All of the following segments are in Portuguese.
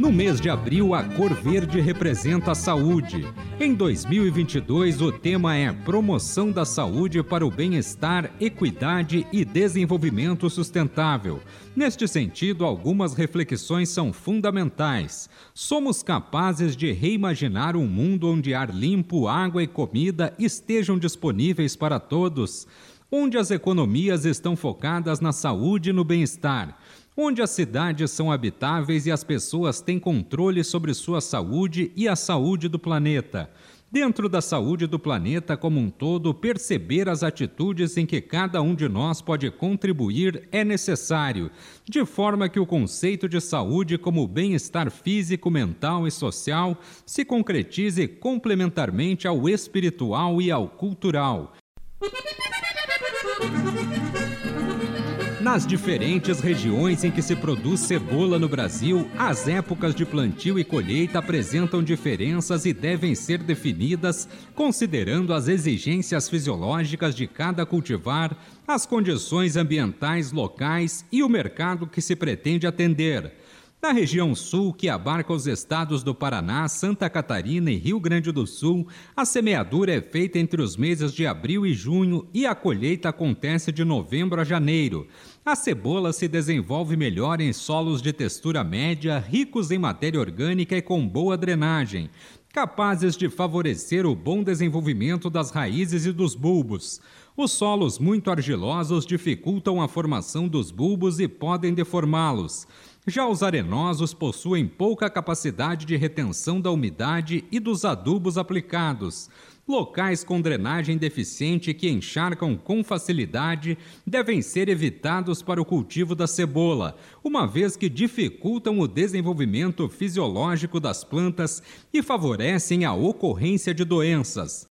No mês de abril, a cor verde representa a saúde. Em 2022, o tema é Promoção da Saúde para o Bem-Estar, Equidade e Desenvolvimento Sustentável. Neste sentido, algumas reflexões são fundamentais. Somos capazes de reimaginar um mundo onde ar limpo, água e comida estejam disponíveis para todos? Onde as economias estão focadas na saúde e no bem-estar? Onde as cidades são habitáveis e as pessoas têm controle sobre sua saúde e a saúde do planeta. Dentro da saúde do planeta como um todo, perceber as atitudes em que cada um de nós pode contribuir é necessário, de forma que o conceito de saúde como bem-estar físico, mental e social se concretize complementarmente ao espiritual e ao cultural. Nas diferentes regiões em que se produz cebola no Brasil, as épocas de plantio e colheita apresentam diferenças e devem ser definidas considerando as exigências fisiológicas de cada cultivar, as condições ambientais locais e o mercado que se pretende atender. Na região sul, que abarca os estados do Paraná, Santa Catarina e Rio Grande do Sul, a semeadura é feita entre os meses de abril e junho e a colheita acontece de novembro a janeiro. A cebola se desenvolve melhor em solos de textura média, ricos em matéria orgânica e com boa drenagem, capazes de favorecer o bom desenvolvimento das raízes e dos bulbos. Os solos muito argilosos dificultam a formação dos bulbos e podem deformá-los. Já os arenosos possuem pouca capacidade de retenção da umidade e dos adubos aplicados. Locais com drenagem deficiente que encharcam com facilidade devem ser evitados para o cultivo da cebola, uma vez que dificultam o desenvolvimento fisiológico das plantas e favorecem a ocorrência de doenças.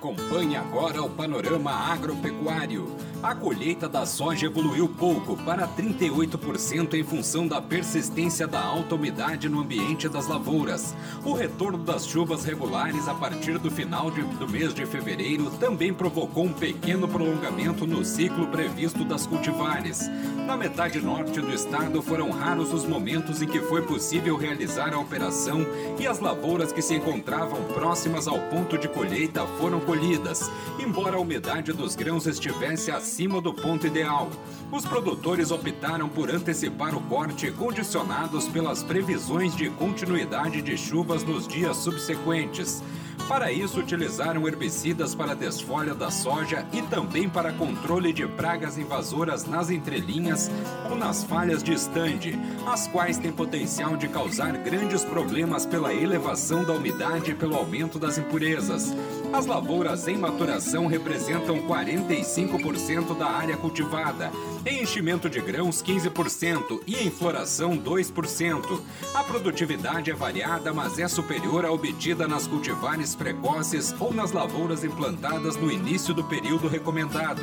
Acompanhe agora o panorama agropecuário. A colheita da soja evoluiu pouco, para 38% em função da persistência da alta umidade no ambiente das lavouras. O retorno das chuvas regulares a partir do final de, do mês de fevereiro também provocou um pequeno prolongamento no ciclo previsto das cultivares. Na metade norte do estado foram raros os momentos em que foi possível realizar a operação e as lavouras que se encontravam próximas ao ponto de colheita foram colhidas, embora a umidade dos grãos estivesse acima do ponto ideal. Os produtores optaram por antecipar o corte, condicionados pelas previsões de continuidade de chuvas nos dias subsequentes. Para isso, utilizaram herbicidas para desfolha da soja e também para controle de pragas invasoras nas entrelinhas ou nas falhas de estande, as quais têm potencial de causar grandes problemas pela elevação da umidade e pelo aumento das impurezas. As lavouras em maturação representam 45% da área cultivada, em enchimento de grãos 15% e em floração 2%. A produtividade é variada, mas é superior à obtida nas cultivares precoces ou nas lavouras implantadas no início do período recomendado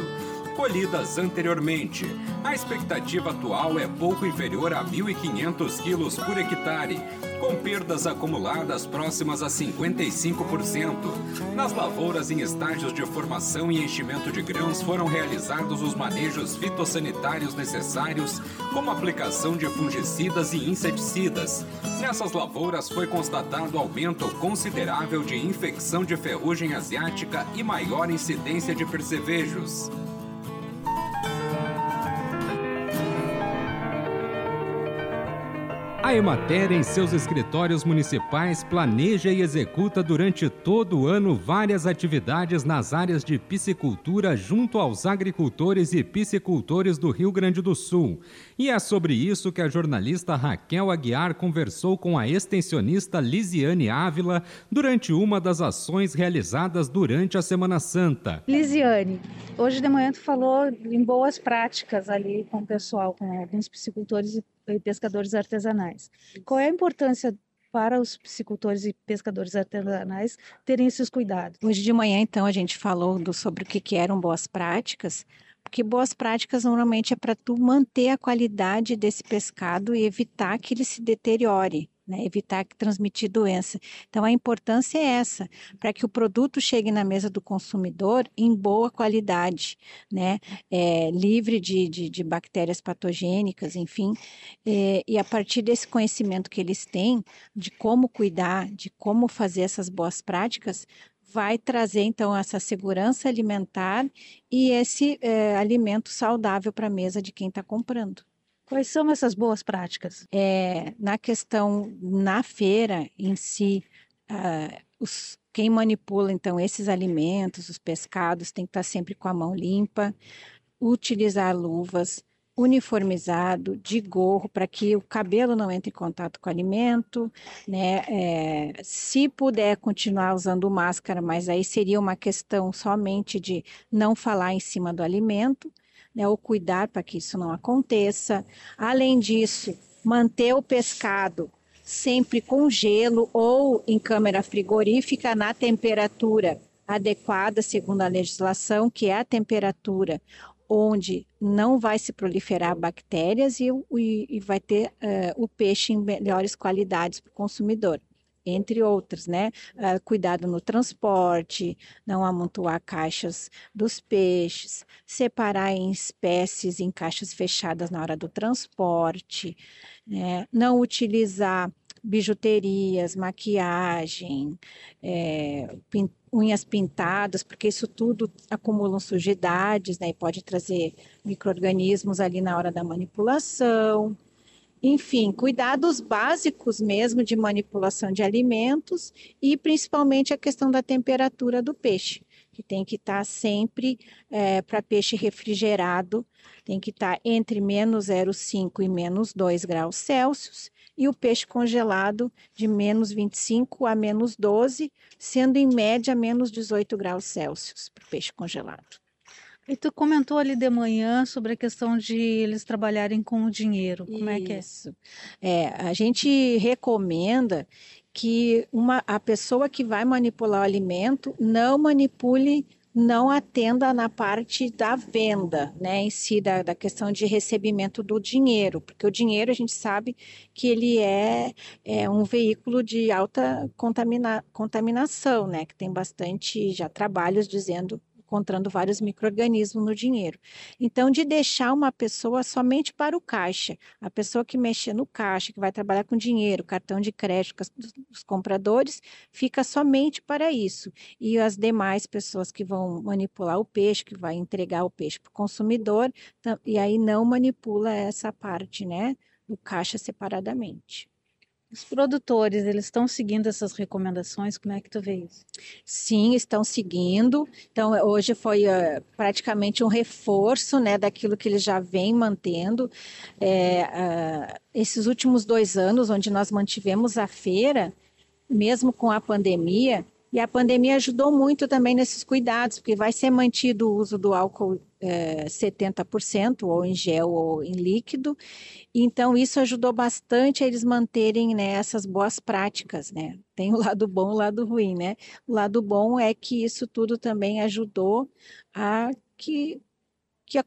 colhidas anteriormente. A expectativa atual é pouco inferior a 1.500 quilos por hectare, com perdas acumuladas próximas a 55%. Nas lavouras em estágios de formação e enchimento de grãos foram realizados os manejos fitossanitários necessários, como aplicação de fungicidas e inseticidas. Nessas lavouras foi constatado aumento considerável de infecção de ferrugem asiática e maior incidência de percevejos. A Emater, em seus escritórios municipais, planeja e executa durante todo o ano várias atividades nas áreas de piscicultura junto aos agricultores e piscicultores do Rio Grande do Sul. E é sobre isso que a jornalista Raquel Aguiar conversou com a extensionista Lisiane Ávila durante uma das ações realizadas durante a Semana Santa. Lisiane, hoje de manhã tu falou em boas práticas ali com o pessoal, com alguns piscicultores e pescadores artesanais. Qual é a importância para os piscicultores e pescadores artesanais terem esses cuidados. Hoje de manhã, então, a gente falou do, sobre o que, que eram boas práticas, porque boas práticas normalmente é para tu manter a qualidade desse pescado e evitar que ele se deteriore né, evitar transmitir doença. Então, a importância é essa, para que o produto chegue na mesa do consumidor em boa qualidade, né, é, livre de, de, de, bactérias patogênicas, enfim, é, e a partir desse conhecimento que eles têm de como cuidar, de como fazer essas boas práticas, vai trazer então essa segurança alimentar e esse é, alimento saudável para a mesa de quem está comprando. Quais são essas boas práticas? É, na questão, na feira em si, uh, os, quem manipula então esses alimentos, os pescados, tem que estar sempre com a mão limpa, utilizar luvas, uniformizado, de gorro, para que o cabelo não entre em contato com o alimento, né? É, se puder continuar usando máscara, mas aí seria uma questão somente de não falar em cima do alimento né, ou cuidar para que isso não aconteça. Além disso, manter o pescado sempre com gelo ou em câmara frigorífica na temperatura adequada, segundo a legislação, que é a temperatura onde não vai se proliferar bactérias e, e, e vai ter uh, o peixe em melhores qualidades para o consumidor entre outros, né? Uh, cuidado no transporte, não amontoar caixas dos peixes, separar em espécies em caixas fechadas na hora do transporte, né? não utilizar bijuterias, maquiagem, é, unhas pintadas, porque isso tudo acumula sujidades, né? E pode trazer micro-organismos ali na hora da manipulação. Enfim, cuidados básicos mesmo de manipulação de alimentos e principalmente a questão da temperatura do peixe, que tem que estar tá sempre é, para peixe refrigerado, tem que estar tá entre menos 0,5 e menos 2 graus Celsius, e o peixe congelado de menos 25 a menos 12, sendo em média menos 18 graus Celsius para o peixe congelado. E tu comentou ali de manhã sobre a questão de eles trabalharem com o dinheiro. Como é que é? Isso. É, a gente recomenda que uma, a pessoa que vai manipular o alimento não manipule não atenda na parte da venda, né, em si, da, da, questão de recebimento do dinheiro, porque o dinheiro a gente sabe que ele é, é um veículo de alta contamina, contaminação, né, que tem bastante já trabalhos dizendo encontrando vários micro-organismos no dinheiro. Então, de deixar uma pessoa somente para o caixa, a pessoa que mexe no caixa, que vai trabalhar com dinheiro, cartão de crédito dos compradores, fica somente para isso. E as demais pessoas que vão manipular o peixe, que vai entregar o peixe para o consumidor, e aí não manipula essa parte, né, do caixa separadamente. Os produtores, eles estão seguindo essas recomendações? Como é que tu vê isso? Sim, estão seguindo. Então, hoje foi uh, praticamente um reforço né, daquilo que eles já vêm mantendo. É, uh, esses últimos dois anos, onde nós mantivemos a feira, mesmo com a pandemia, e a pandemia ajudou muito também nesses cuidados, porque vai ser mantido o uso do álcool é, 70%, ou em gel ou em líquido. Então, isso ajudou bastante a eles manterem né, essas boas práticas, né? Tem o lado bom e o lado ruim, né? O lado bom é que isso tudo também ajudou a que que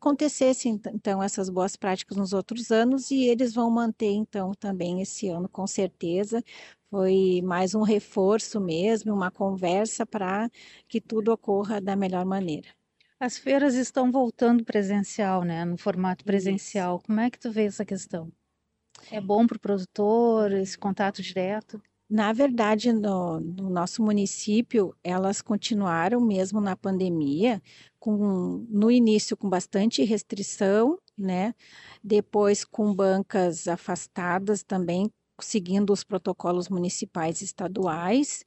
então essas boas práticas nos outros anos e eles vão manter então também esse ano com certeza foi mais um reforço mesmo, uma conversa para que tudo ocorra da melhor maneira. As feiras estão voltando presencial, né? No formato presencial. Isso. Como é que tu vê essa questão? É bom para o produtor esse contato direto? Na verdade, no, no, nosso município, elas continuaram mesmo na pandemia, com, no início com bastante restrição, né? Depois com bancas afastadas também, seguindo os protocolos municipais e estaduais.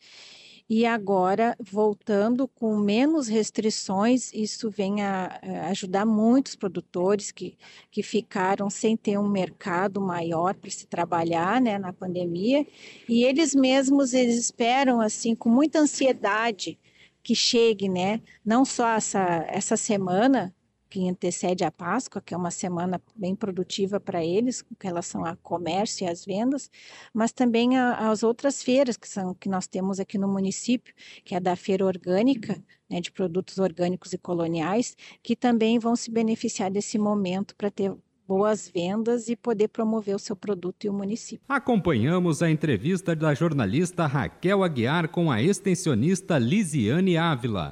E agora, voltando com menos restrições, isso vem a, a ajudar muitos produtores que, que ficaram sem ter um mercado maior para se trabalhar né, na pandemia. E eles mesmos, eles esperam, assim, com muita ansiedade, que chegue, né? Não só essa, essa semana, que antecede a Páscoa, que é uma semana bem produtiva para eles, com relação ao comércio e às vendas, mas também a, as outras feiras que, são, que nós temos aqui no município, que é da Feira Orgânica, né, de produtos orgânicos e coloniais, que também vão se beneficiar desse momento para ter boas vendas e poder promover o seu produto e o município. Acompanhamos a entrevista da jornalista Raquel Aguiar com a extensionista Lisiane Ávila.